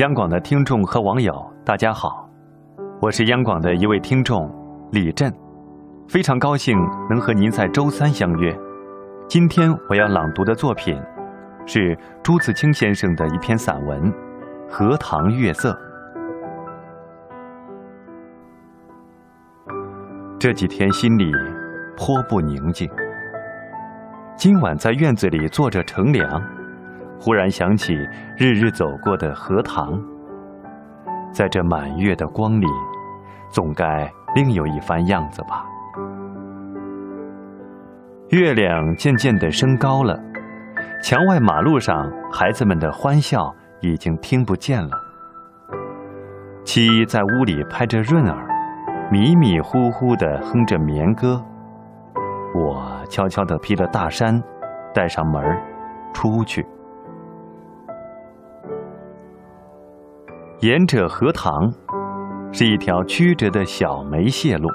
央广的听众和网友，大家好，我是央广的一位听众李振，非常高兴能和您在周三相约。今天我要朗读的作品是朱自清先生的一篇散文《荷塘月色》。这几天心里颇不宁静，今晚在院子里坐着乘凉。忽然想起日日走过的荷塘，在这满月的光里，总该另有一番样子吧。月亮渐渐的升高了，墙外马路上孩子们的欢笑已经听不见了。七在屋里拍着闰儿，迷迷糊糊的哼着眠歌。我悄悄的披了大衫，带上门出去。沿着荷塘，是一条曲折的小梅屑路。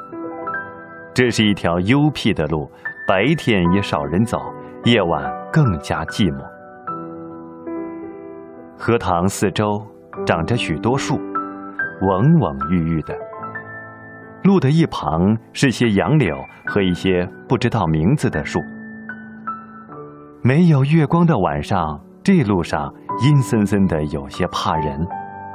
这是一条幽僻的路，白天也少人走，夜晚更加寂寞。荷塘四周长着许多树，蓊蓊郁郁的。路的一旁是些杨柳和一些不知道名字的树。没有月光的晚上，这路上阴森森的，有些怕人。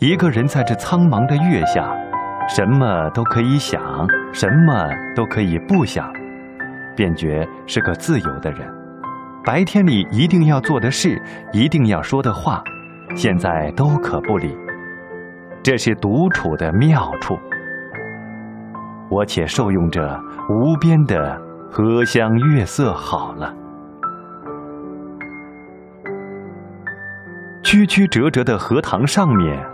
一个人在这苍茫的月下，什么都可以想，什么都可以不想，便觉是个自由的人。白天里一定要做的事，一定要说的话，现在都可不理。这是独处的妙处。我且受用这无边的荷香月色好了。曲曲折折的荷塘上面。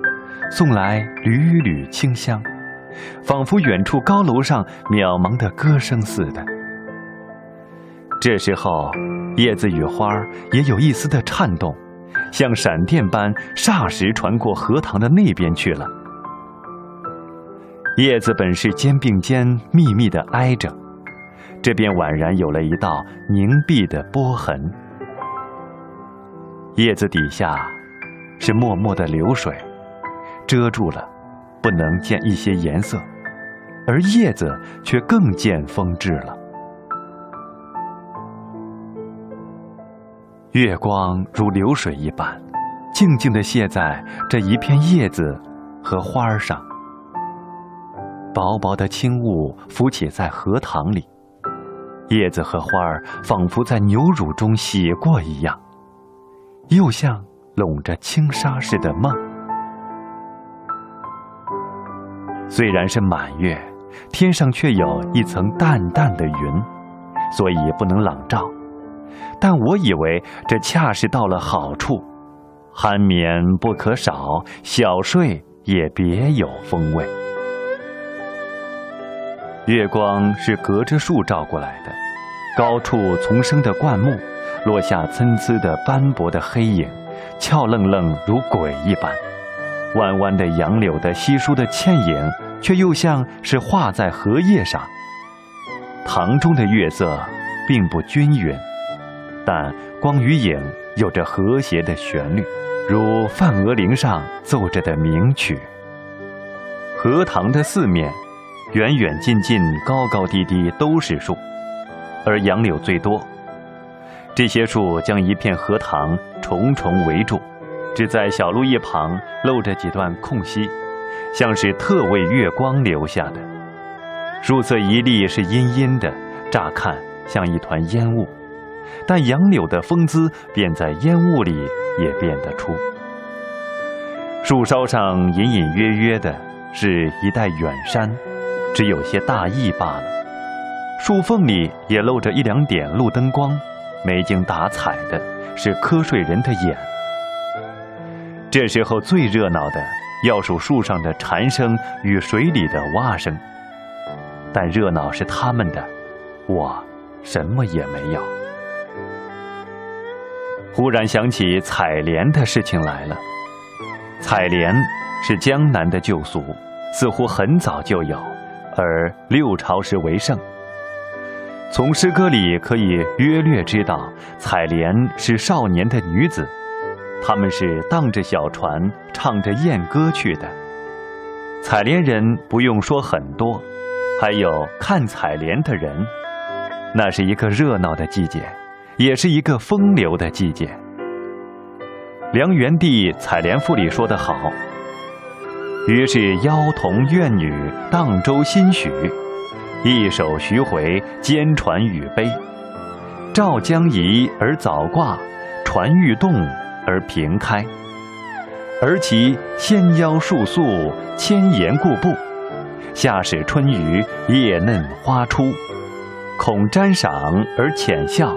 送来缕缕清香，仿佛远处高楼上渺茫的歌声似的。这时候，叶子与花也有一丝的颤动，像闪电般霎时传过荷塘的那边去了。叶子本是肩并肩密密的挨着，这边宛然有了一道凝碧的波痕。叶子底下是脉脉的流水。遮住了，不能见一些颜色，而叶子却更见风致了。月光如流水一般，静静地泻在这一片叶子和花儿上。薄薄的轻雾浮起在荷塘里，叶子和花儿仿佛在牛乳中洗过一样，又像笼着轻纱似的梦。虽然是满月，天上却有一层淡淡的云，所以不能朗照。但我以为这恰是到了好处，酣眠不可少，小睡也别有风味。月光是隔着树照过来的，高处丛生的灌木，落下参差的斑驳的黑影，俏愣愣如鬼一般。弯弯的杨柳的稀疏的倩影，却又像是画在荷叶上。塘中的月色并不均匀，但光与影有着和谐的旋律，如梵俄铃上奏着的名曲。荷塘的四面，远远近近、高高低低都是树，而杨柳最多。这些树将一片荷塘重重围住。只在小路一旁露着几段空隙，像是特为月光留下的。树色一粒是阴阴的，乍看像一团烟雾，但杨柳的风姿便在烟雾里也辨得出。树梢上隐隐约约的是一带远山，只有些大意罢了。树缝里也露着一两点路灯光，没精打采的，是瞌睡人的眼。这时候最热闹的，要数树上的蝉声与水里的蛙声。但热闹是他们的，我什么也没有。忽然想起采莲的事情来了。采莲是江南的旧俗，似乎很早就有，而六朝时为盛。从诗歌里可以约略知道，采莲是少年的女子，他们是荡着小船，唱着艳歌去的。采莲人不用说很多，还有看采莲的人，那是一个热闹的季节，也是一个风流的季节。梁元帝《采莲赋》里说得好：“于是妖童怨女荡舟新许，一首徐回兼传与悲。赵将移而早挂，船欲动而平开。而其纤腰束素，千岩固步。下使春雨，叶嫩花初。恐沾赏而浅笑，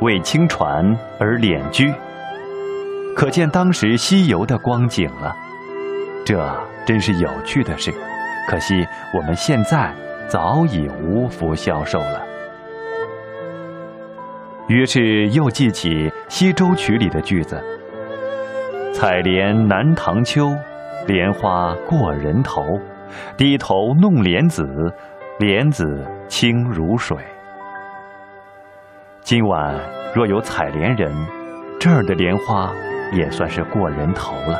为轻船而敛居。”可见当时西游的光景了，这真是有趣的事。可惜我们现在早已无福消受了。于是又记起《西洲曲》里的句子：“采莲南塘秋，莲花过人头。低头弄莲子，莲子清如水。”今晚若有采莲人，这儿的莲花。也算是过人头了，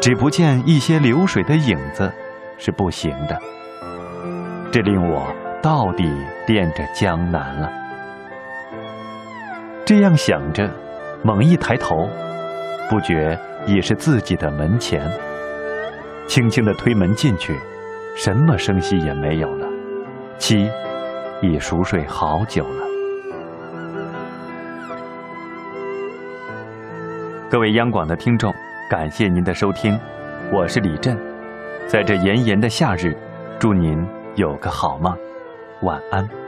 只不见一些流水的影子，是不行的。这令我到底恋着江南了。这样想着，猛一抬头，不觉已是自己的门前。轻轻的推门进去，什么声息也没有了，妻已熟睡好久了。各位央广的听众，感谢您的收听，我是李振，在这炎炎的夏日，祝您有个好梦，晚安。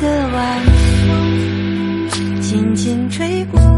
的晚风轻轻吹过